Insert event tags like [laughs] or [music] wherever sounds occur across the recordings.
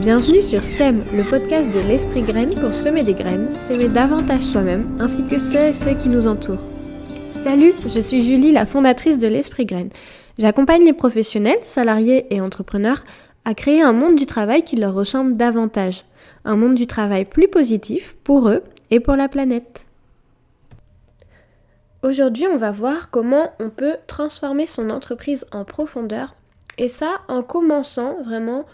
Bienvenue sur SEM, le podcast de l'Esprit Graine pour semer des graines, s'aimer davantage soi-même, ainsi que ceux et ceux qui nous entourent. Salut, je suis Julie, la fondatrice de l'Esprit Graine. J'accompagne les professionnels, salariés et entrepreneurs à créer un monde du travail qui leur ressemble davantage. Un monde du travail plus positif pour eux et pour la planète. Aujourd'hui, on va voir comment on peut transformer son entreprise en profondeur et ça en commençant vraiment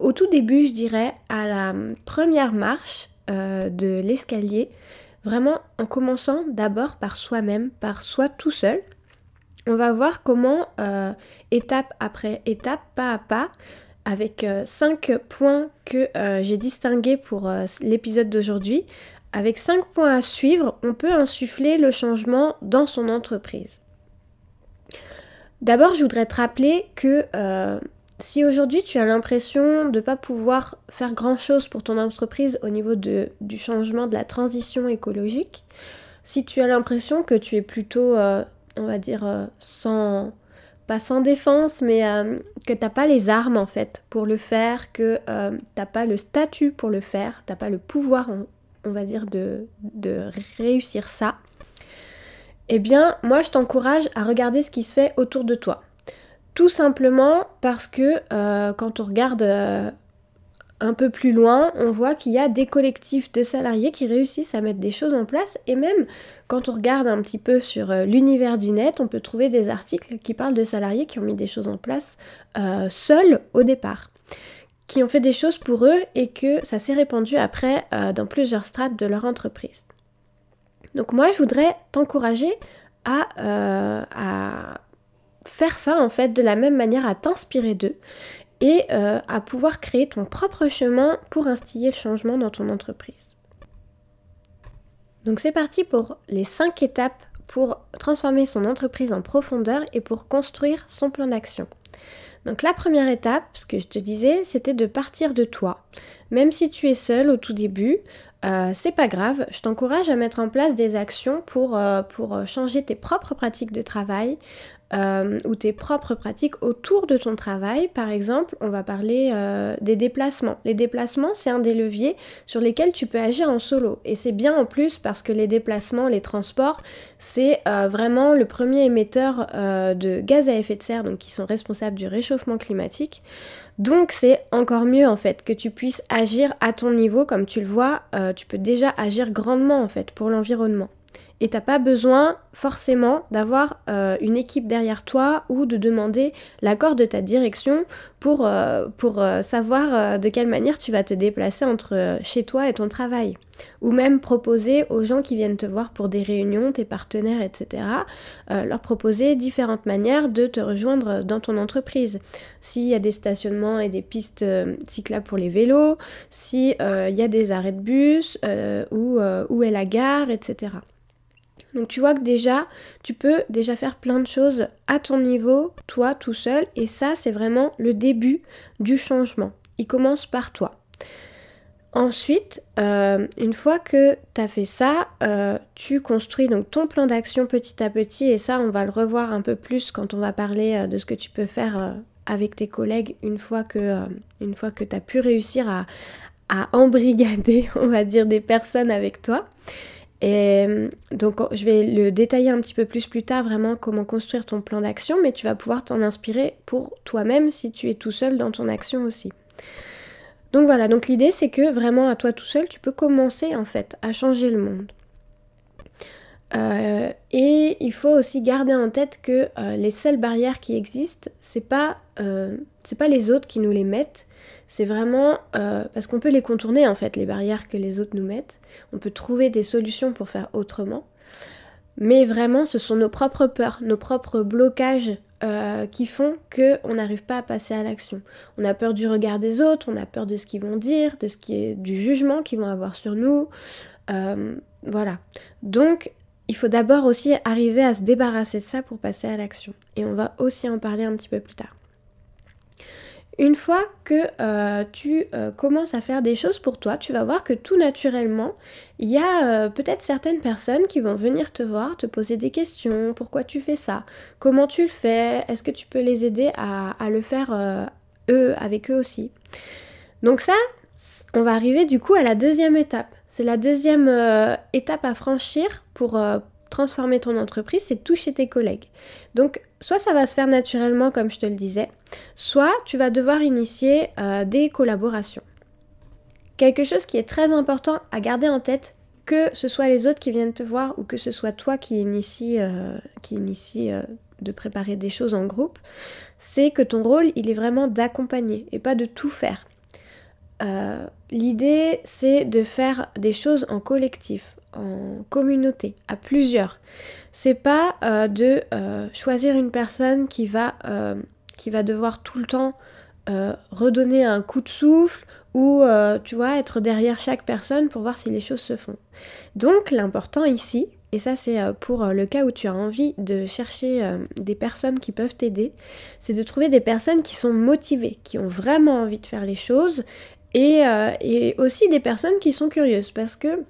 au tout début, je dirais, à la première marche euh, de l'escalier, vraiment en commençant d'abord par soi-même, par soi tout seul. On va voir comment, euh, étape après étape, pas à pas, avec euh, cinq points que j'ai distingués pour l'épisode d'aujourd'hui, avec cinq points à suivre, on peut insuffler le changement dans son entreprise. D'abord, je voudrais te rappeler que si aujourd'hui tu as l'impression de ne pas pouvoir faire grand-chose pour ton entreprise au niveau du changement de la transition écologique, si tu as l'impression que tu es plutôt, euh, on va dire, euh, sans, pas sans défense, mais euh, que tu n'as pas les armes en fait pour le faire, que tu n'as pas le statut pour le faire, tu n'as pas le pouvoir, on, va dire, de, de réussir ça, eh bien moi je t'encourage à regarder ce qui se fait autour de toi. Tout simplement parce que euh, quand on regarde euh, un peu plus loin, on voit qu'il y a des collectifs de salariés qui réussissent à mettre des choses en place et même quand on regarde un petit peu sur euh, l'univers du net, on peut trouver des articles qui parlent de salariés qui ont mis des choses en place seuls au départ qui ont fait des choses pour eux et que ça s'est répandu après dans plusieurs strates de leur entreprise. Donc moi, je voudrais t'encourager à, à faire ça en fait de la même manière à t'inspirer d'eux et euh, à pouvoir créer ton propre chemin pour instiller le changement dans ton entreprise. Donc c'est parti pour les 5 étapes pour transformer son entreprise en profondeur et pour construire son plan d'action. Donc la première étape, ce que je te disais, c'était de partir de toi. Même si tu es seul au tout début, euh, c'est pas grave, je t'encourage à mettre en place des actions pour, euh, pour changer tes propres pratiques de travail, euh, ou tes propres pratiques autour de ton travail. Par exemple, on va parler euh, des déplacements. Les déplacements, c'est un des leviers sur lesquels tu peux agir en solo. Et c'est bien en plus parce que les déplacements, les transports, c'est euh, vraiment le premier émetteur de gaz à effet de serre, donc qui sont responsables du réchauffement climatique. Donc c'est encore mieux en fait que tu puisses agir à ton niveau, comme tu le vois, tu peux déjà agir grandement en fait pour l'environnement et t'as pas besoin forcément d'avoir euh, une équipe derrière toi ou de demander l'accord de ta direction pour, euh, pour euh, savoir de quelle manière tu vas te déplacer entre chez toi et ton travail. Ou même proposer aux gens qui viennent te voir pour des réunions, tes partenaires, etc., leur proposer différentes manières de te rejoindre dans ton entreprise. S'il y a des stationnements et des pistes cyclables pour les vélos, s'il y a des arrêts de bus, où, où est la gare, etc. Donc tu vois que déjà, tu peux déjà faire plein de choses à ton niveau, toi tout seul, et ça c'est vraiment le début du changement. Il commence par toi. Ensuite, euh, une fois que tu as fait ça, euh, tu construis donc ton plan d'action petit à petit et ça on va le revoir un peu plus quand on va parler euh, de ce que tu peux faire avec tes collègues une fois que, tu as pu réussir à, à embrigader, [laughs] on va dire, des personnes avec toi. Et euh, donc je vais le détailler un petit peu plus plus tard, vraiment comment construire ton plan d'action, mais tu vas pouvoir t'en inspirer pour toi-même si tu es tout seul dans ton action aussi. Donc voilà, donc l'idée c'est que vraiment à toi tout seul, tu peux commencer en fait à changer le monde. Euh, et il faut aussi garder en tête que euh, les seules barrières qui existent, c'est pas, c'est pas les autres qui nous les mettent, c'est vraiment euh, parce qu'on peut les contourner en fait, les barrières que les autres nous mettent. On peut trouver des solutions pour faire autrement. Mais vraiment, ce sont nos propres peurs, nos propres blocages euh, qui font qu'on n'arrive pas à passer à l'action. On a peur du regard des autres, on a peur de ce qu'ils vont dire, de ce qui est du jugement qu'ils vont avoir sur nous. Euh, voilà. Donc, il faut d'abord aussi arriver à se débarrasser de ça pour passer à l'action. Et on va aussi en parler un petit peu plus tard. Une fois que euh, tu euh, commences à faire des choses pour toi, tu vas voir que tout naturellement, il y a euh, peut-être certaines personnes qui vont venir te voir, te poser des questions, pourquoi tu fais ça, comment tu le fais, est-ce que tu peux les aider à, le faire eux avec eux aussi? Donc ça, on va arriver du coup à la deuxième étape. C'est la deuxième étape à franchir pour transformer ton entreprise, c'est toucher tes collègues. Donc soit ça va se faire naturellement comme je te le disais, soit tu vas devoir initier euh, des collaborations. Quelque chose qui est très important à garder en tête, que ce soit les autres qui viennent te voir ou que ce soit toi qui initie, qui initie de préparer des choses en groupe, c'est que ton rôle, il est vraiment d'accompagner et pas de tout faire. Euh, l'idée, c'est de faire des choses en collectif, en communauté, à plusieurs. C'est pas euh, de euh, choisir une personne qui va, qui va devoir tout le temps redonner un coup de souffle ou, tu vois, être derrière chaque personne pour voir si les choses se font. Donc, l'important ici, et ça c'est pour le cas où tu as envie de chercher des personnes qui peuvent t'aider, c'est de trouver des personnes qui sont motivées, qui ont vraiment envie de faire les choses euh, et, aussi des personnes qui sont curieuses parce que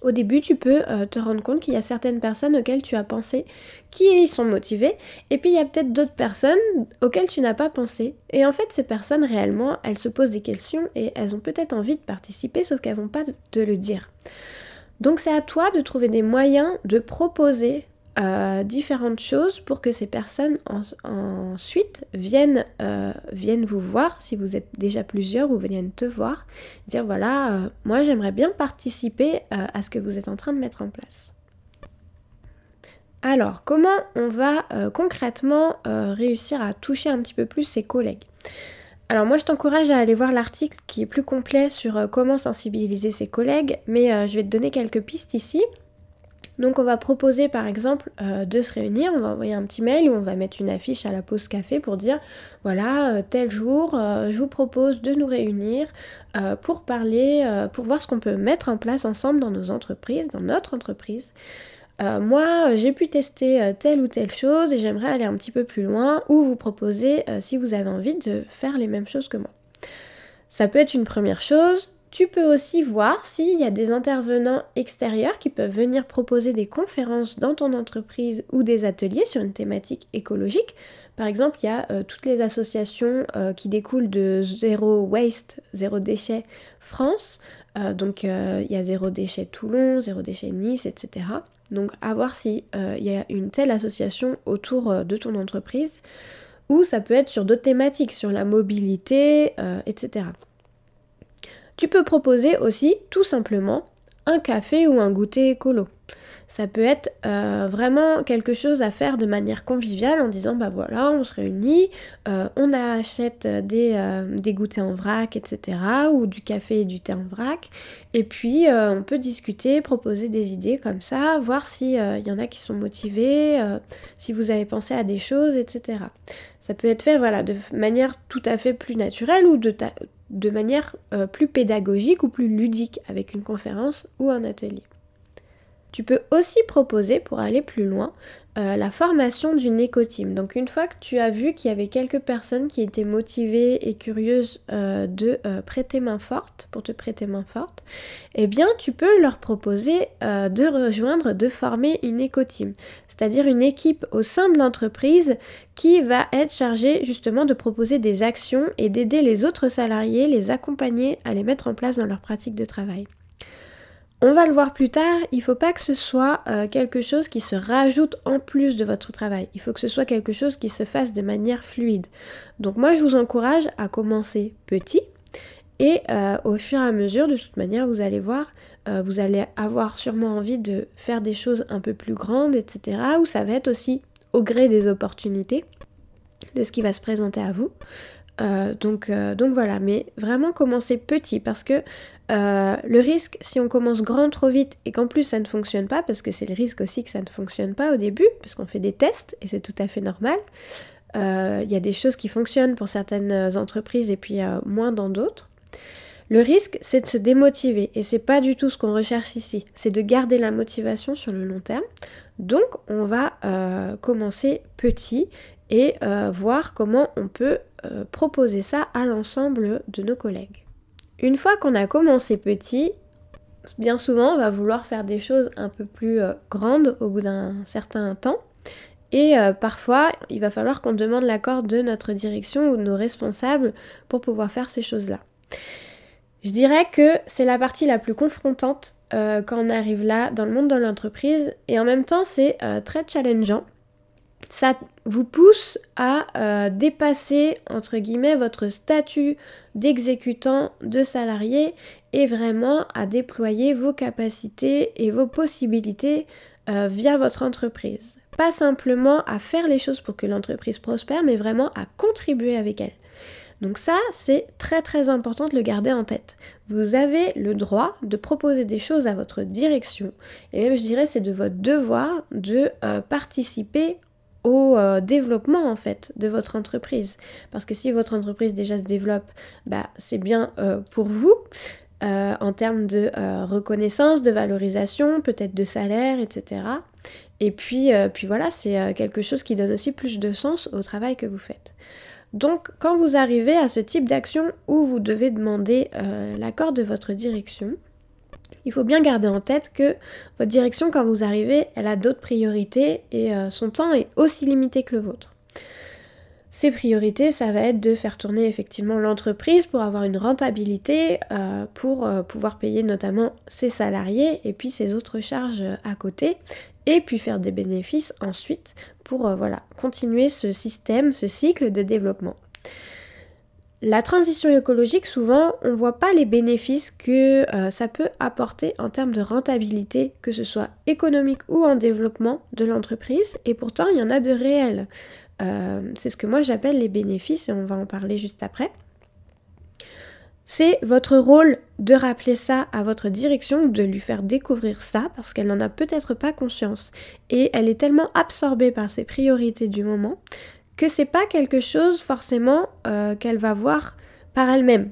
au début, tu peux euh, te rendre compte qu'il y a certaines personnes auxquelles tu as pensé qui sont motivées, et puis il y a peut-être d'autres personnes auxquelles tu n'as pas pensé. Et en fait, ces personnes réellement, elles se posent des questions et elles ont peut-être envie de participer, sauf qu'elles vont pas te le dire. Donc c'est à toi de trouver des moyens de proposer euh, différentes choses pour que ces personnes ensuite viennent, euh, viennent vous voir, si vous êtes déjà plusieurs ou viennent te voir, dire voilà, euh, moi j'aimerais bien participer à ce que vous êtes en train de mettre en place. Alors, comment on va concrètement réussir à toucher un petit peu plus ses collègues? Alors moi je t'encourage à aller voir l'article qui est plus complet sur comment sensibiliser ses collègues, mais je vais te donner quelques pistes ici. Donc on va proposer par exemple euh, de se réunir, on va envoyer un petit mail ou on va mettre une affiche à la pause café pour dire voilà euh, tel jour euh, je vous propose de nous réunir pour parler, pour voir ce qu'on peut mettre en place ensemble dans nos entreprises, dans notre entreprise. moi, j'ai pu tester telle ou telle chose et j'aimerais aller un petit peu plus loin ou vous proposer si vous avez envie de faire les mêmes choses que moi. Ça peut être une première chose. Tu peux aussi voir s'il y a des intervenants extérieurs qui peuvent venir proposer des conférences dans ton entreprise ou des ateliers sur une thématique écologique. Par exemple, il y a euh, toutes les associations euh, qui découlent de Zéro Waste, Zéro Déchet France. Euh, donc il y a Zéro Déchet Toulon, Zéro Déchet Nice, etc. Donc à voir s'il y a une telle association autour de ton entreprise. Ou ça peut être sur d'autres thématiques, sur la mobilité, etc. Tu peux proposer aussi tout simplement un café ou un goûter écolo. Ça peut être euh, vraiment quelque chose à faire de manière conviviale en disant bah voilà, on se réunit, euh, on achète des, euh, des, goûters en vrac, etc. ou du café et du thé en vrac. Et puis on peut discuter, proposer des idées comme ça, voir s'il y en a qui sont motivés, si vous avez pensé à des choses, etc. Ça peut être fait voilà, de manière tout à fait plus naturelle ou de, de manière plus pédagogique ou plus ludique avec une conférence ou un atelier. Tu peux aussi proposer, pour aller plus loin, euh, la formation d'une éco-team. Donc une fois que tu as vu qu'il y avait quelques personnes qui étaient motivées et curieuses euh, de euh, prêter main forte, pour te prêter main forte, eh bien tu peux leur proposer de rejoindre, de former une éco-team. C'est-à-dire une équipe au sein de l'entreprise qui va être chargée justement de proposer des actions et d'aider les autres salariés, les accompagner à les mettre en place dans leur pratique de travail. On va le voir plus tard, il ne faut pas que ce soit euh, quelque chose qui se rajoute en plus de votre travail. Il faut que ce soit quelque chose qui se fasse de manière fluide. Donc moi je vous encourage à commencer petit et euh, au fur et à mesure, de toute manière, vous allez voir, euh, vous allez avoir sûrement envie de faire des choses un peu plus grandes, etc. Ou ça va être aussi au gré des opportunités, de ce qui va se présenter à vous. donc, donc voilà, mais vraiment commencer petit parce que euh, le risque, si on commence grand trop vite et qu'en plus ça ne fonctionne pas, parce que c'est le risque aussi que ça ne fonctionne pas au début, parce qu'on fait des tests et c'est tout à fait normal. Il euh, y a des choses qui fonctionnent pour certaines entreprises et puis euh, moins dans d'autres. Le risque, c'est de se démotiver et c'est pas du tout ce qu'on recherche ici. C'est de garder la motivation sur le long terme. Donc, on va commencer petit et voir comment on peut proposer ça à l'ensemble de nos collègues. Une fois qu'on a commencé petit, bien souvent on va vouloir faire des choses un peu plus euh, grandes au bout d'un certain temps. Et euh, parfois, il va falloir qu'on demande l'accord de notre direction ou de nos responsables pour pouvoir faire ces choses-là. Je dirais que c'est la partie la plus confrontante euh, quand on arrive là dans le monde de l'entreprise et en même temps c'est très challengeant. Ça vous pousse à euh, dépasser entre guillemets votre statut d'exécutant, de salarié et vraiment à déployer vos capacités et vos possibilités via votre entreprise. Pas simplement à faire les choses pour que l'entreprise prospère, mais vraiment à contribuer avec elle. Donc ça, c'est très très important de le garder en tête. Vous avez le droit de proposer des choses à votre direction, et même je dirais c'est de votre devoir de euh, participer au euh, développement en fait de votre entreprise. Parce que si votre entreprise déjà se développe, bah, c'est bien euh, pour vous. en termes de reconnaissance, de valorisation, peut-être de salaire, etc. Et puis, puis voilà, c'est quelque chose qui donne aussi plus de sens au travail que vous faites. Donc quand vous arrivez à ce type d'action où vous devez demander euh, l'accord de votre direction, il faut bien garder en tête que votre direction, quand vous arrivez, elle a d'autres priorités et euh, son temps est aussi limité que le vôtre. Ces priorités, ça va être de faire tourner effectivement l'entreprise pour avoir une rentabilité, euh, pour pouvoir payer notamment ses salariés et puis ses autres charges à côté, et puis faire des bénéfices ensuite pour euh, voilà, continuer ce système, ce cycle de développement. La transition écologique, souvent, on ne voit pas les bénéfices que euh, ça peut apporter en termes de rentabilité, que ce soit économique ou en développement de l'entreprise, et pourtant il y en a de réels. Euh, c'est ce que moi j'appelle les bénéfices, et on va en parler juste après. C'est votre rôle de rappeler ça à votre direction, de lui faire découvrir ça, parce qu'elle n'en a peut-être pas conscience. Et elle est tellement absorbée par ses priorités du moment que c'est pas quelque chose forcément euh, qu'elle va voir par elle-même.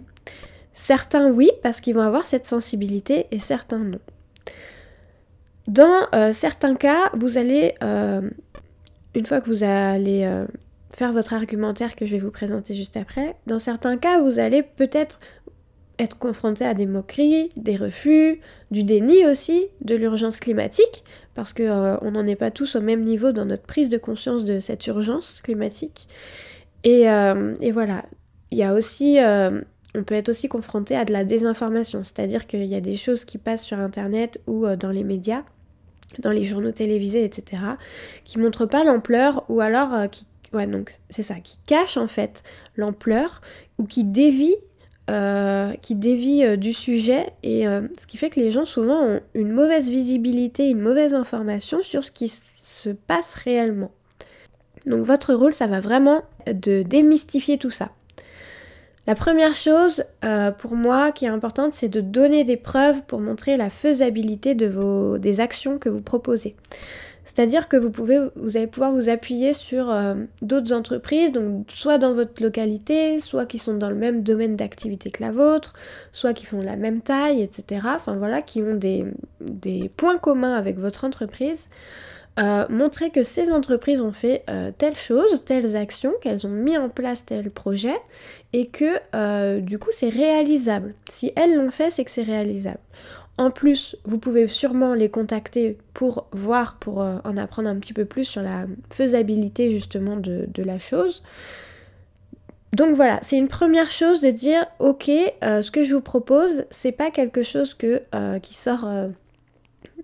Certains oui, parce qu'ils vont avoir cette sensibilité, et certains non. Dans euh, certains cas, vous allez, euh, une fois que vous allez faire votre argumentaire que je vais vous présenter juste après, dans certains cas, vous allez peut-être être confronté à des moqueries, des refus, du déni aussi, de l'urgence climatique, parce qu'on euh, n'en est pas tous au même niveau dans notre prise de conscience de cette urgence climatique. Et, euh, voilà, il y a aussi, euh, on peut être aussi confronté à de la désinformation, c'est-à-dire qu'il y a des choses qui passent sur Internet ou dans les médias, dans les journaux télévisés, etc., qui montrent pas l'ampleur ou alors qui Ouais, donc c'est ça, qui cachent en fait l'ampleur ou qui dévient euh, qui dévie euh, du sujet et euh, ce qui fait que les gens souvent ont une mauvaise visibilité, une mauvaise information sur ce qui se passe réellement. Donc votre rôle, ça va vraiment de démystifier tout ça. La première chose pour moi qui est importante, c'est de donner des preuves pour montrer la faisabilité des actions que vous proposez. C'est-à-dire que vous, pouvez, vous allez pouvoir vous appuyer sur euh, d'autres entreprises, donc soit dans votre localité, soit qui sont dans le même domaine d'activité que la vôtre, soit qui font la même taille, etc. Enfin voilà, qui ont des, points communs avec votre entreprise. Euh, montrer que ces entreprises ont fait euh, telle chose, telles actions, qu'elles ont mis en place tel projet et que du coup c'est réalisable. Si elles l'ont fait, c'est que c'est réalisable. En plus, vous pouvez sûrement les contacter pour voir, pour euh, en apprendre un petit peu plus sur la faisabilité justement de, la chose. Donc voilà, c'est une première chose de dire ok, euh, ce que je vous propose, c'est pas quelque chose euh, qui sort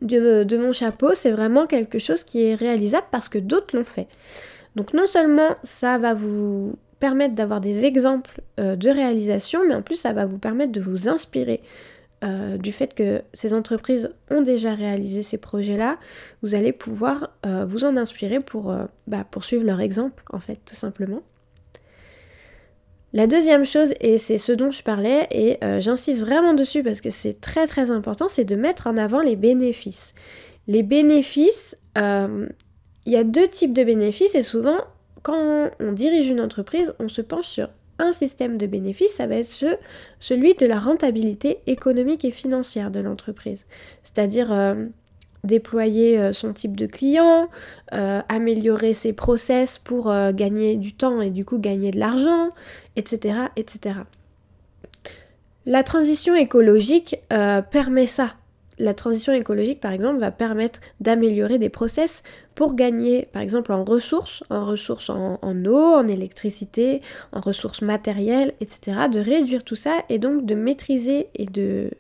de, mon chapeau, c'est vraiment quelque chose qui est réalisable parce que d'autres l'ont fait. Donc non seulement ça va vous permettre d'avoir des exemples de réalisation, mais en plus ça va vous permettre de vous inspirer euh, du fait que ces entreprises ont déjà réalisé ces projets-là, vous allez pouvoir euh, vous en inspirer pour euh, bah, poursuivre leur exemple, en fait, tout simplement. La deuxième chose, et c'est ce dont je parlais, et j'insiste vraiment dessus parce que c'est très très important, c'est de mettre en avant les bénéfices. Les bénéfices, il y a deux types de bénéfices, et souvent, quand on dirige une entreprise, on se penche sur un système de bénéfices, ça va être celui de la rentabilité économique et financière de l'entreprise. C'est-à-dire euh, déployer euh, son type de client, euh, améliorer ses process pour gagner du temps et du coup gagner de l'argent, etc., etc. La transition écologique permet ça. la transition écologique, par exemple, va permettre d'améliorer des process pour gagner, par exemple, en ressources, en ressources en, eau, en électricité, en ressources matérielles, etc. De réduire tout ça et donc de maîtriser et de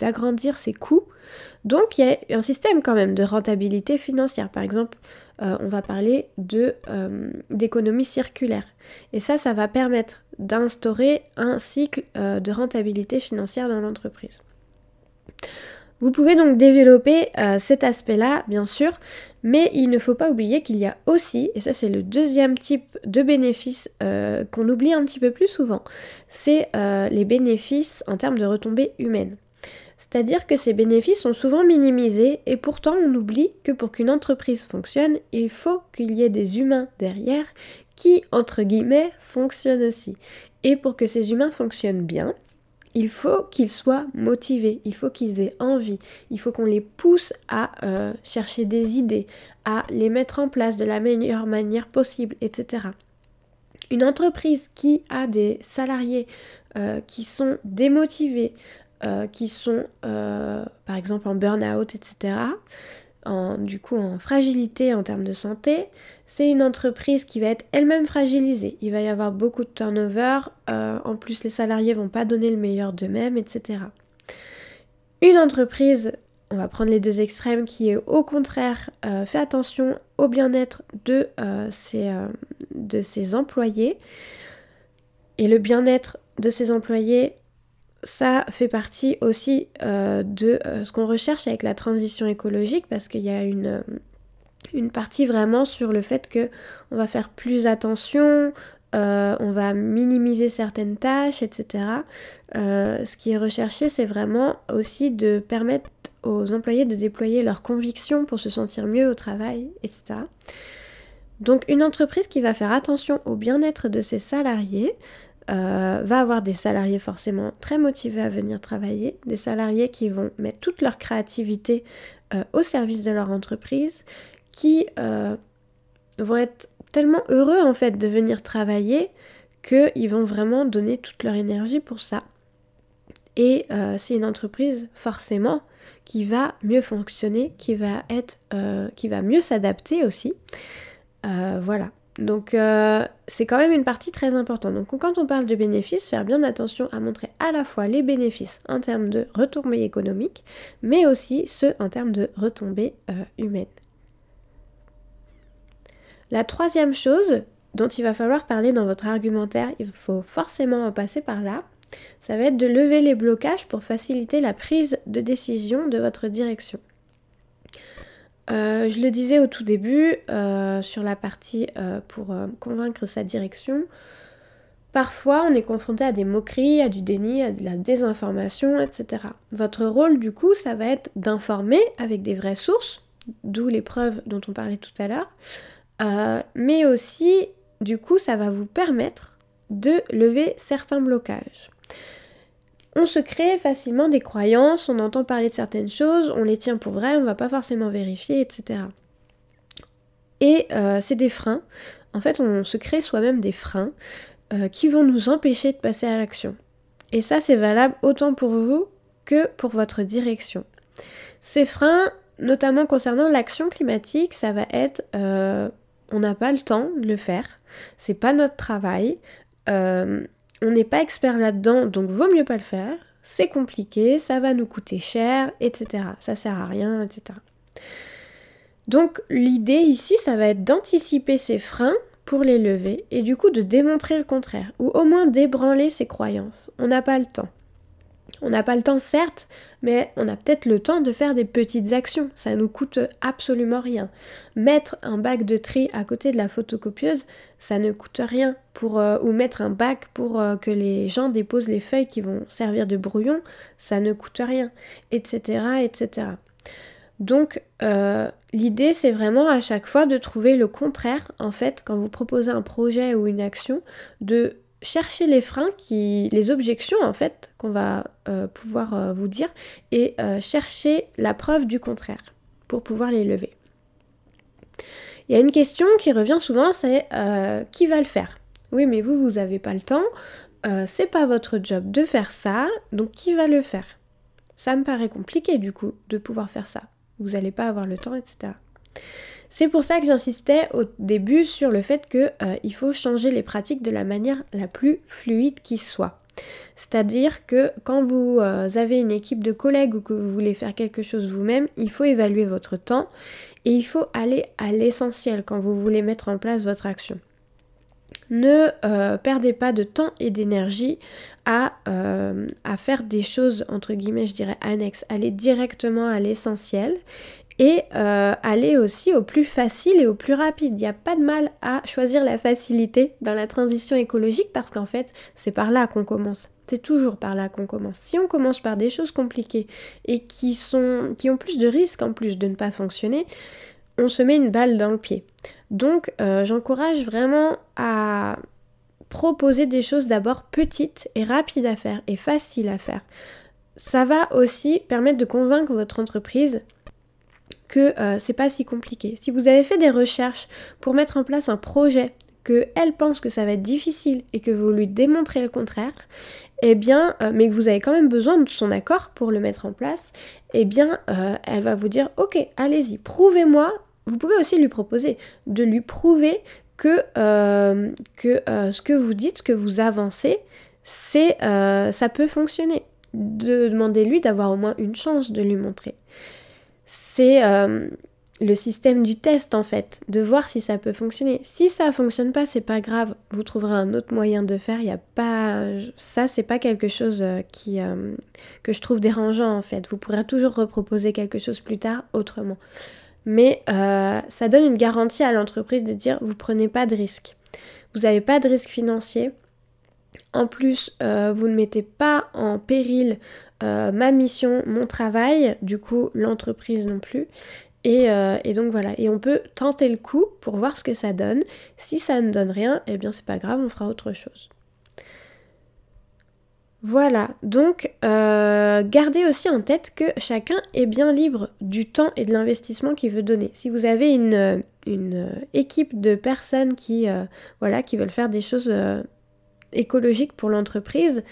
d'agrandir ses coûts. Donc il y a un système quand même de rentabilité financière. Par exemple, euh, on va parler de euh, d'économie circulaire. Et ça, ça va permettre d'instaurer un cycle euh, de rentabilité financière dans l'entreprise. Vous pouvez donc développer cet aspect-là, bien sûr, mais il ne faut pas oublier qu'il y a aussi, et ça c'est le deuxième type de bénéfice euh, qu'on oublie un petit peu plus souvent, c'est les bénéfices en termes de retombées humaines. C'est-à-dire que ces bénéfices sont souvent minimisés et pourtant on oublie que pour qu'une entreprise fonctionne, il faut qu'il y ait des humains derrière qui, entre guillemets, fonctionnent aussi. Et pour que ces humains fonctionnent bien, il faut qu'ils soient motivés, il faut qu'ils aient envie, il faut qu'on les pousse à euh, chercher des idées, à les mettre en place de la meilleure manière possible, etc. Une entreprise qui a des salariés euh, qui sont démotivés, euh, qui sont par exemple en burn-out, etc., du coup en fragilité en termes de santé, c'est une entreprise qui va être elle-même fragilisée. Il va y avoir beaucoup de turnover, euh, en plus les salariés vont pas donner le meilleur d'eux-mêmes, etc. Une entreprise, on va prendre les deux extrêmes, qui est au contraire euh, fait attention au bien-être euh, de ses employés. Et le bien-être de ses employés, ça fait partie aussi euh, de euh, ce qu'on recherche avec la transition écologique parce qu'il y a une, euh, une, partie vraiment sur le fait que on va faire plus attention, on va minimiser certaines tâches, etc. ce qui est recherché, c'est vraiment aussi de permettre aux employés de déployer leurs convictions pour se sentir mieux au travail, etc. Donc une entreprise qui va faire attention au bien-être de ses salariés, euh, va avoir des salariés forcément très motivés à venir travailler, des salariés qui vont mettre toute leur créativité euh, au service de leur entreprise, qui euh, vont être tellement heureux en fait de venir travailler qu'ils vont vraiment donner toute leur énergie pour ça. Et c'est une entreprise forcément qui va mieux fonctionner, qui va être, qui va mieux s'adapter aussi. voilà. Donc euh, c'est quand même une partie très importante. Donc quand on parle de bénéfices, faire bien attention à montrer à la fois les bénéfices en termes de retombées économiques, mais aussi ceux en termes de retombées euh, humaines. La troisième chose dont il va falloir parler dans votre argumentaire, il faut forcément passer par là, ça va être de lever les blocages pour faciliter la prise de décision de votre direction. Euh, je le disais au tout début, euh, sur la partie euh, pour convaincre sa direction, parfois on est confronté à des moqueries, à du déni, à de la désinformation, etc. Votre rôle du coup, ça va être d'informer avec des vraies sources, d'où les preuves dont on parlait tout à l'heure, mais aussi du coup ça va vous permettre de lever certains blocages on se crée facilement des croyances, on entend parler de certaines choses, on les tient pour vraies, on va pas forcément vérifier, etc. Et euh, c'est des freins. En fait, on se crée soi-même des freins euh, qui vont nous empêcher de passer à l'action. Et ça, c'est valable autant pour vous que pour votre direction. Ces freins, notamment concernant l'action climatique, ça va être euh, on n'a pas le temps de le faire, c'est pas notre travail on n'est pas expert là-dedans, donc vaut mieux pas le faire. C'est compliqué, ça va nous coûter cher, etc. Ça sert à rien, etc. Donc l'idée ici, ça va être d'anticiper ces freins pour les lever et du coup de démontrer le contraire, ou au moins d'ébranler ses croyances. On n'a pas le temps. On n'a pas le temps, certes, mais on a peut-être le temps de faire des petites actions. Ça nous coûte absolument rien. Mettre un bac de tri à côté de la photocopieuse, ça ne coûte rien. Pour, euh, ou mettre un bac pour euh, que les gens déposent les feuilles qui vont servir de brouillon, ça ne coûte rien, etc. etc. Donc euh, l'idée c'est vraiment à chaque fois de trouver le contraire en fait quand vous proposez un projet ou une action de chercher les freins, qui, les objections en fait qu'on va euh, pouvoir euh, vous dire et euh, chercher la preuve du contraire pour pouvoir les lever. Il y a une question qui revient souvent, c'est qui va le faire? Oui, mais vous, vous n'avez pas le temps, c'est pas votre job de faire ça, donc qui va le faire? Ça me paraît compliqué du coup de pouvoir faire ça. Vous n'allez pas avoir le temps, etc. C'est pour ça que j'insistais au début sur le fait qu'il euh, faut changer les pratiques de la manière la plus fluide qui soit. C'est-à-dire que quand vous euh, avez une équipe de collègues ou que vous voulez faire quelque chose vous-même, il faut évaluer votre temps et il faut aller à l'essentiel quand vous voulez mettre en place votre action. Ne euh, perdez pas de temps et d'énergie à, à, faire des choses, entre guillemets, je dirais annexes. Allez directement à l'essentiel et euh, aller aussi au plus facile et au plus rapide. Il n'y a pas de mal à choisir la facilité dans la transition écologique parce qu'en fait, c'est par là qu'on commence. C'est toujours par là qu'on commence. Si on commence par des choses compliquées et qui, sont, qui ont plus de risques en plus de ne pas fonctionner, on se met une balle dans le pied. Donc, euh, j'encourage vraiment à proposer des choses d'abord petites et rapides à faire et faciles à faire. Ça va aussi permettre de convaincre votre entreprise que euh, c'est pas si compliqué. Si vous avez fait des recherches pour mettre en place un projet que elle pense que ça va être difficile et que vous lui démontrez le contraire, eh bien, euh, mais que vous avez quand même besoin de son accord pour le mettre en place, eh bien, euh, elle va vous dire, ok, allez-y, prouvez-moi. Vous pouvez aussi lui proposer de lui prouver que, ce que vous dites, ce que vous avancez, c'est ça peut fonctionner. De demander lui d'avoir au moins une chance de lui montrer c'est euh, le système du test en fait, de voir si ça peut fonctionner. Si ça fonctionne pas, c'est pas grave, vous trouverez un autre moyen de faire. Il a pas ça, c'est pas quelque chose euh, qui euh, que je trouve dérangeant en fait. Vous pourrez toujours reproposer quelque chose plus tard autrement. Mais ça donne une garantie à l'entreprise de dire vous prenez pas de risque. Vous n'avez pas de risque financier. En plus, vous ne mettez pas en péril euh, ma mission, mon travail, du coup l'entreprise non plus. Euh, et, donc voilà, et on peut tenter le coup pour voir ce que ça donne. Si ça ne donne rien, eh bien c'est pas grave, on fera autre chose. Voilà, donc euh, gardez aussi en tête que chacun est bien libre du temps et de l'investissement qu'il veut donner. Si vous avez une, une équipe de personnes qui, voilà, qui veulent faire des choses écologiques pour l'entreprise,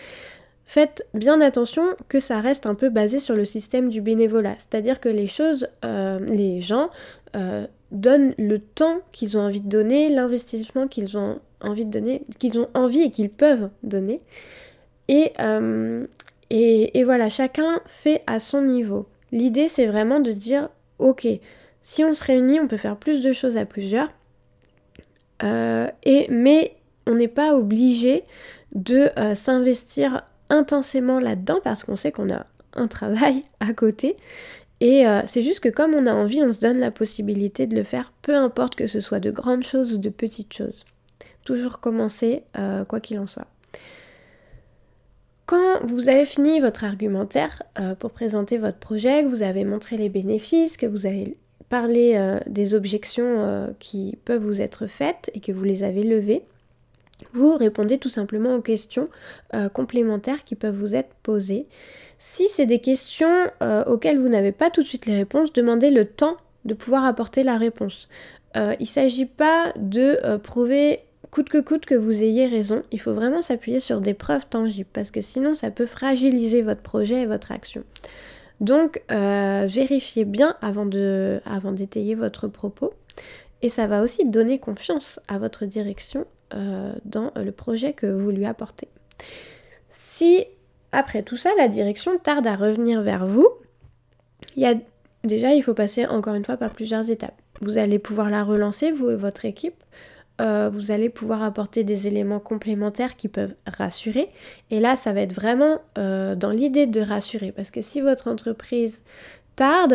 Faites bien attention que ça reste un peu basé sur le système du bénévolat, c'est-à-dire que les choses, euh, les gens euh, donnent le temps qu'ils ont envie de donner, l'investissement qu'ils ont envie de donner, qu'ils ont envie et qu'ils peuvent donner. Et, euh, et, et, voilà, chacun fait à son niveau. L'idée, c'est vraiment de dire, ok, si on se réunit, on peut faire plus de choses à plusieurs. et, mais on n'est pas obligé de s'investir intensément là-dedans parce qu'on sait qu'on a un travail à côté. Et euh, c'est juste que comme on a envie, on se donne la possibilité de le faire, peu importe que ce soit de grandes choses ou de petites choses. Toujours commencer, euh, quoi qu'il en soit. Quand vous avez fini votre argumentaire euh, pour présenter votre projet, que vous avez montré les bénéfices, que vous avez parlé des objections qui peuvent vous être faites et que vous les avez levées, vous répondez tout simplement aux questions euh, complémentaires qui peuvent vous être posées. Si c'est des questions euh, auxquelles vous n'avez pas tout de suite les réponses, demandez le temps de pouvoir apporter la réponse. Euh, il ne s'agit pas de prouver coûte que coûte que vous ayez raison, il faut vraiment s'appuyer sur des preuves tangibles parce que sinon ça peut fragiliser votre projet et votre action. Donc vérifiez bien avant d'étayer votre propos et ça va aussi donner confiance à votre direction euh, dans le projet que vous lui apportez. Si après tout ça, la direction tarde à revenir vers vous, il y a déjà il faut passer encore une fois par plusieurs étapes. Vous allez pouvoir la relancer, vous et votre équipe. Euh, vous allez pouvoir apporter des éléments complémentaires qui peuvent rassurer. Et là, ça va être vraiment euh, dans l'idée de rassurer. Parce que si votre entreprise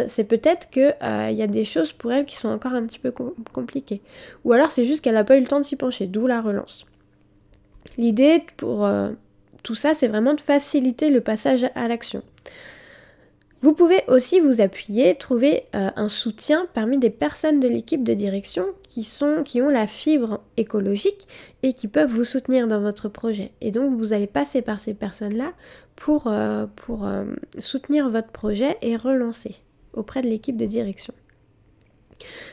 c'est peut-être qu'il euh, y a des choses pour elle qui sont encore un petit peu compliquées. Ou alors c'est juste qu'elle n'a pas eu le temps de s'y pencher, d'où la relance. L'idée pour euh, tout ça, c'est vraiment de faciliter le passage à l'action. Vous pouvez aussi vous appuyer, trouver euh, un soutien parmi des personnes de l'équipe de direction qui, sont, qui ont la fibre écologique et qui peuvent vous soutenir dans votre projet. Et donc vous allez passer par ces personnes-là pour, euh, euh, soutenir votre projet et relancer auprès de l'équipe de direction.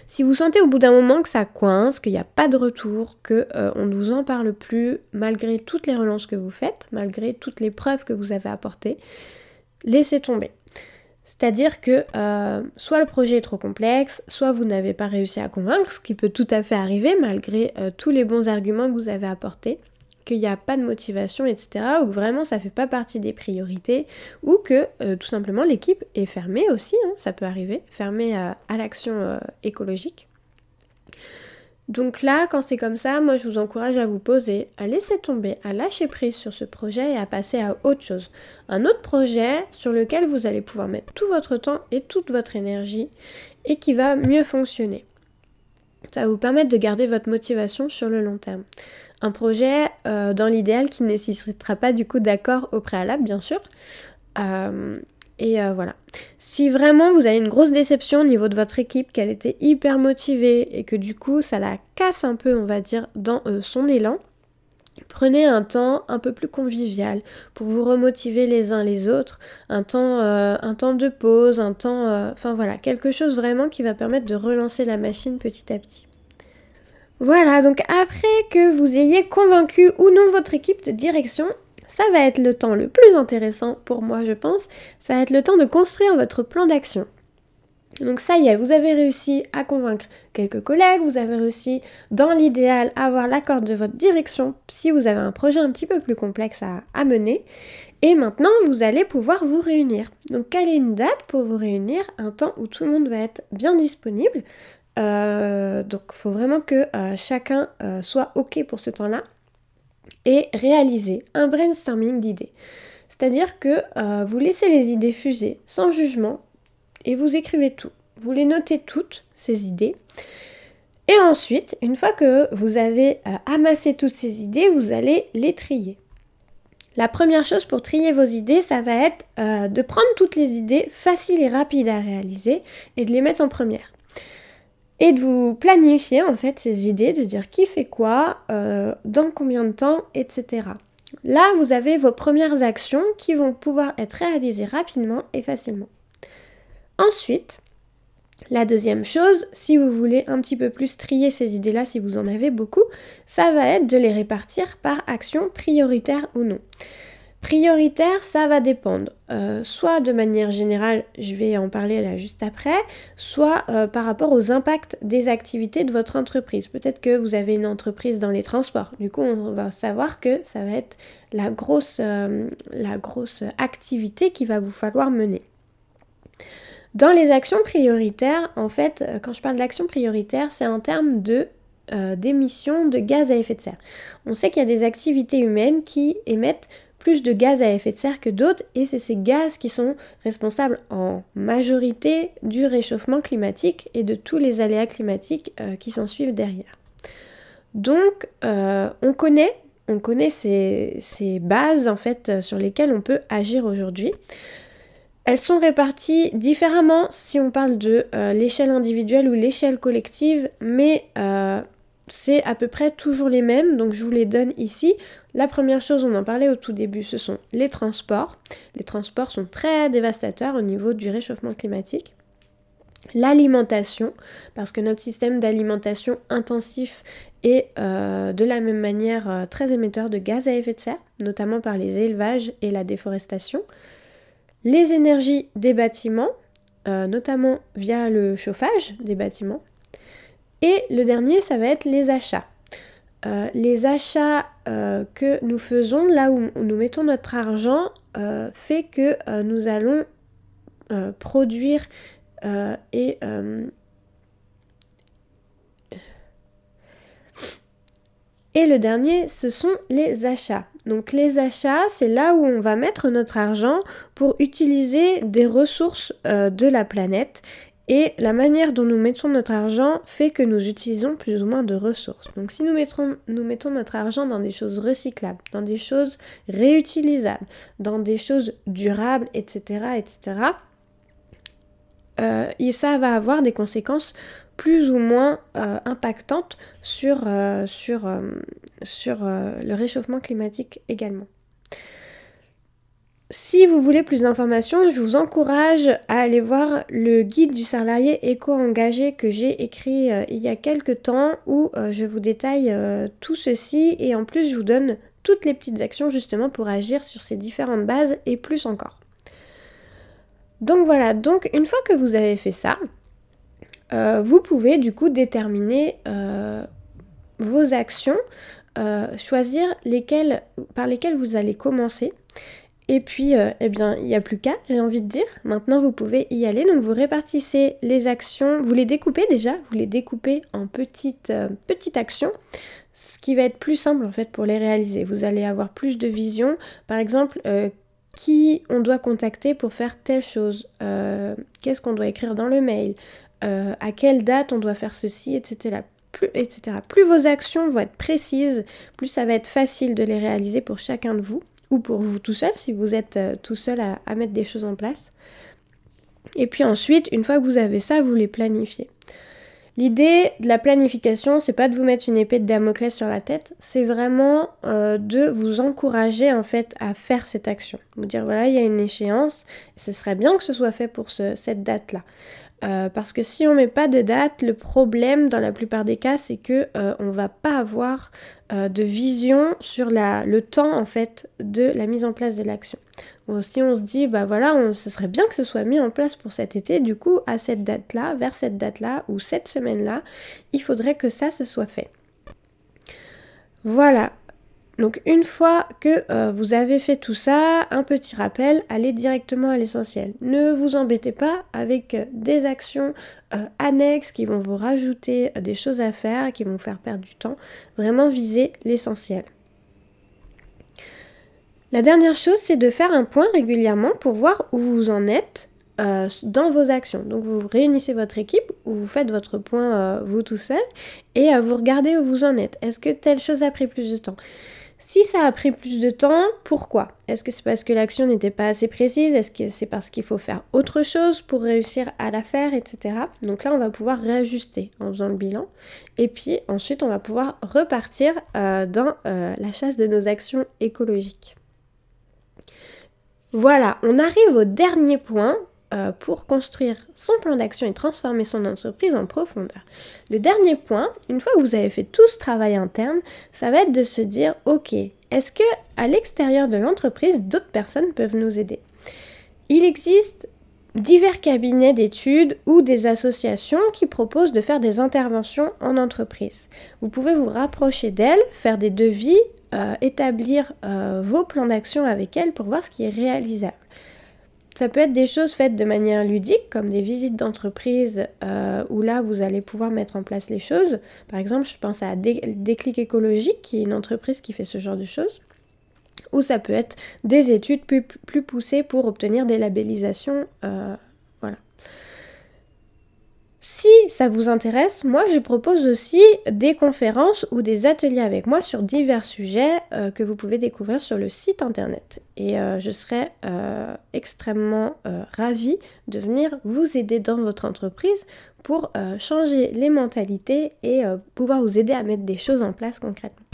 Si vous sentez au bout d'un moment que ça coince, qu'il n'y a pas de retour, qu'on on ne vous en parle plus, malgré toutes les relances que vous faites, malgré toutes les preuves que vous avez apportées, laissez tomber. C'est-à-dire que euh, soit le projet est trop complexe, soit vous n'avez pas réussi à convaincre, ce qui peut tout à fait arriver malgré euh, tous les bons arguments que vous avez apportés, qu'il n'y a pas de motivation, etc., ou que vraiment ça ne fait pas partie des priorités, ou que euh, tout simplement l'équipe est fermée aussi, hein, ça peut arriver, fermée à l'action écologique. Donc là, quand c'est comme ça, moi je vous encourage à vous poser, à laisser tomber, à lâcher prise sur ce projet et à passer à autre chose. Un autre projet sur lequel vous allez pouvoir mettre tout votre temps et toute votre énergie et qui va mieux fonctionner. Ça va vous permettre de garder votre motivation sur le long terme. Un projet euh, dans l'idéal qui ne nécessitera pas du coup d'accord au préalable, bien sûr. Euh, et euh, voilà. Si vraiment vous avez une grosse déception au niveau de votre équipe, qu'elle était hyper motivée et que du coup ça la casse un peu, on va dire, dans son élan, Prenez un temps un peu plus convivial pour vous remotiver les uns les autres, un temps de pause, un temps, enfin voilà, quelque chose vraiment qui va permettre de relancer la machine petit à petit. Voilà, donc après que vous ayez convaincu ou non votre équipe de direction, ça va être le temps le plus intéressant pour moi, je pense. Ça va être le temps de construire votre plan d'action. Donc ça y est, vous avez réussi à convaincre quelques collègues, vous avez réussi dans l'idéal à avoir l'accord de votre direction si vous avez un projet un petit peu plus complexe à, mener. Et maintenant, vous allez pouvoir vous réunir. Donc quelle est une date pour vous réunir? Un temps où tout le monde va être bien disponible. Euh, donc il faut vraiment que euh, chacun euh, soit OK pour ce temps-là et réaliser un brainstorming d'idées. C'est-à-dire que vous laissez les idées fuser sans jugement et vous écrivez tout. Vous les notez toutes, ces idées. Et ensuite, une fois que vous avez amassé toutes ces idées, vous allez les trier. La première chose pour trier vos idées, ça va être de prendre toutes les idées faciles et rapides à réaliser et de les mettre en première et de vous planifier en fait ces idées, de dire qui fait quoi, euh, dans combien de temps, etc. Là, vous avez vos premières actions qui vont pouvoir être réalisées rapidement et facilement. Ensuite, la deuxième chose, si vous voulez un petit peu plus trier ces idées-là, si vous en avez beaucoup, ça va être de les répartir par action prioritaire ou non. Prioritaire, ça va dépendre. Euh, soit de manière générale, je vais en parler là juste après, soit euh, par rapport aux impacts des activités de votre entreprise. Peut-être que vous avez une entreprise dans les transports. Du coup, on va savoir que ça va être la grosse, euh, activité qu'il va vous falloir mener. Dans les actions prioritaires, en fait, quand je parle d'action prioritaire, c'est en termes de d'émissions de gaz à effet de serre. On sait qu'il y a des activités humaines qui émettent plus de gaz à effet de serre que d'autres et c'est ces gaz qui sont responsables en majorité du réchauffement climatique et de tous les aléas climatiques euh, qui s'en suivent derrière. Donc euh, on connaît on connaît ces, bases en fait sur lesquelles on peut agir aujourd'hui. Elles sont réparties différemment si on parle de euh, l'échelle individuelle ou l'échelle collective, mais c'est à peu près toujours les mêmes, donc je vous les donne ici. La première chose, on en parlait au tout début, ce sont les transports. Les transports sont très dévastateurs au niveau du réchauffement climatique. L'alimentation, parce que notre système d'alimentation intensif est euh, de la même manière euh, très émetteur de gaz à effet de serre, notamment par les élevages et la déforestation. Les énergies des bâtiments, euh, notamment via le chauffage des bâtiments. Et le dernier, ça va être les achats. Euh, les achats euh, que nous faisons, là où nous mettons notre argent, euh, fait que nous allons produire et Et le dernier, ce sont les achats. Donc les achats, c'est là où on va mettre notre argent pour utiliser des ressources de la planète et la manière dont nous mettons notre argent fait que nous utilisons plus ou moins de ressources. Donc si nous mettons, notre argent dans des choses recyclables, dans des choses réutilisables, dans des choses durables, etc., etc., euh, ça va avoir des conséquences plus ou moins euh, impactantes sur, euh, le réchauffement climatique également. Si vous voulez plus d'informations, je vous encourage à aller voir le guide du salarié éco-engagé que j'ai écrit euh, il y a quelques temps où euh, je vous détaille euh, tout ceci et en plus je vous donne toutes les petites actions justement pour agir sur ces différentes bases et plus encore. Donc voilà, donc une fois que vous avez fait ça, vous pouvez du coup déterminer vos actions, choisir lesquelles, par lesquelles vous allez commencer. Et puis, eh bien, il n'y a plus qu'à, j'ai envie de dire. Maintenant, vous pouvez y aller. Donc, vous répartissez les actions, vous les découpez déjà, vous les découpez en petites, petites actions, ce qui va être plus simple en fait pour les réaliser. Vous allez avoir plus de vision. Par exemple, qui on doit contacter pour faire telle chose, qu'est-ce qu'on doit écrire dans le mail, euh, à quelle date on doit faire ceci, etc. Plus, etc. Plus vos actions vont être précises, plus ça va être facile de les réaliser pour chacun de vous, ou pour vous tout seul, si vous êtes euh, tout seul à, mettre des choses en place. Et puis ensuite, une fois que vous avez ça, vous les planifiez. L'idée de la planification, c'est pas de vous mettre une épée de Damoclès sur la tête, c'est vraiment euh, de vous encourager en fait à faire cette action. Vous dire voilà, il y a une échéance, ce serait bien que ce soit fait pour cette date-là. Euh, parce que si on met pas de date, le problème dans la plupart des cas, c'est que euh, on va pas avoir euh, de vision sur le temps en fait de la mise en place de l'action. si on se dit bah voilà, ce serait bien que ce soit mis en place pour cet été, du coup à cette date-là, vers cette date-là ou cette semaine-là, il faudrait que ça, se soit fait. Voilà, donc une fois que euh, vous avez fait tout ça, un petit rappel, allez directement à l'essentiel. Ne vous embêtez pas avec euh, des actions euh, annexes qui vont vous rajouter des choses à faire, qui vont vous faire perdre du temps. Vraiment visez l'essentiel. La dernière chose, c'est de faire un point régulièrement pour voir où vous en êtes dans vos actions. Donc vous réunissez votre équipe ou vous faites votre point vous tout seul et vous regardez où vous en êtes. Est-ce que telle chose a pris plus de temps? Si ça a pris plus de temps, pourquoi? Est-ce que c'est parce que l'action n'était pas assez précise? Est-ce que c'est parce qu'il faut faire autre chose pour réussir à la faire, etc. Donc là, on va pouvoir réajuster en faisant le bilan. Et puis ensuite, on va pouvoir repartir euh, dans euh, la chasse de nos actions écologiques. Voilà, on arrive au dernier point euh, pour construire son plan d'action et transformer son entreprise en profondeur. Le dernier point, une fois que vous avez fait tout ce travail interne, ça va être de se dire ok, est-ce que à l'extérieur de l'entreprise, d'autres personnes peuvent nous aider? Il existe divers cabinets d'études ou des associations qui proposent de faire des interventions en entreprise. Vous pouvez vous rapprocher d'elles, faire des devis, euh, établir euh, vos plans d'action avec elles pour voir ce qui est réalisable. Ça peut être des choses faites de manière ludique, comme des visites d'entreprise euh, où là vous allez pouvoir mettre en place les choses. Par exemple, je pense à Déclic écologique, qui est une entreprise qui fait ce genre de choses. Ou ça peut être des études plus, poussées pour obtenir des labellisations. Euh. Si ça vous intéresse, moi je propose aussi des conférences ou des ateliers avec moi sur divers sujets euh, que vous pouvez découvrir sur le site internet. Et euh, je serais euh, extrêmement ravie de venir vous aider dans votre entreprise pour changer les mentalités et pouvoir vous aider à mettre des choses en place concrètement.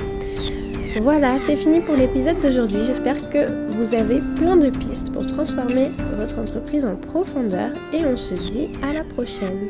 Voilà, c'est fini pour l'épisode d'aujourd'hui. J'espère que vous avez plein de pistes pour transformer votre entreprise en profondeur et on se dit à la prochaine.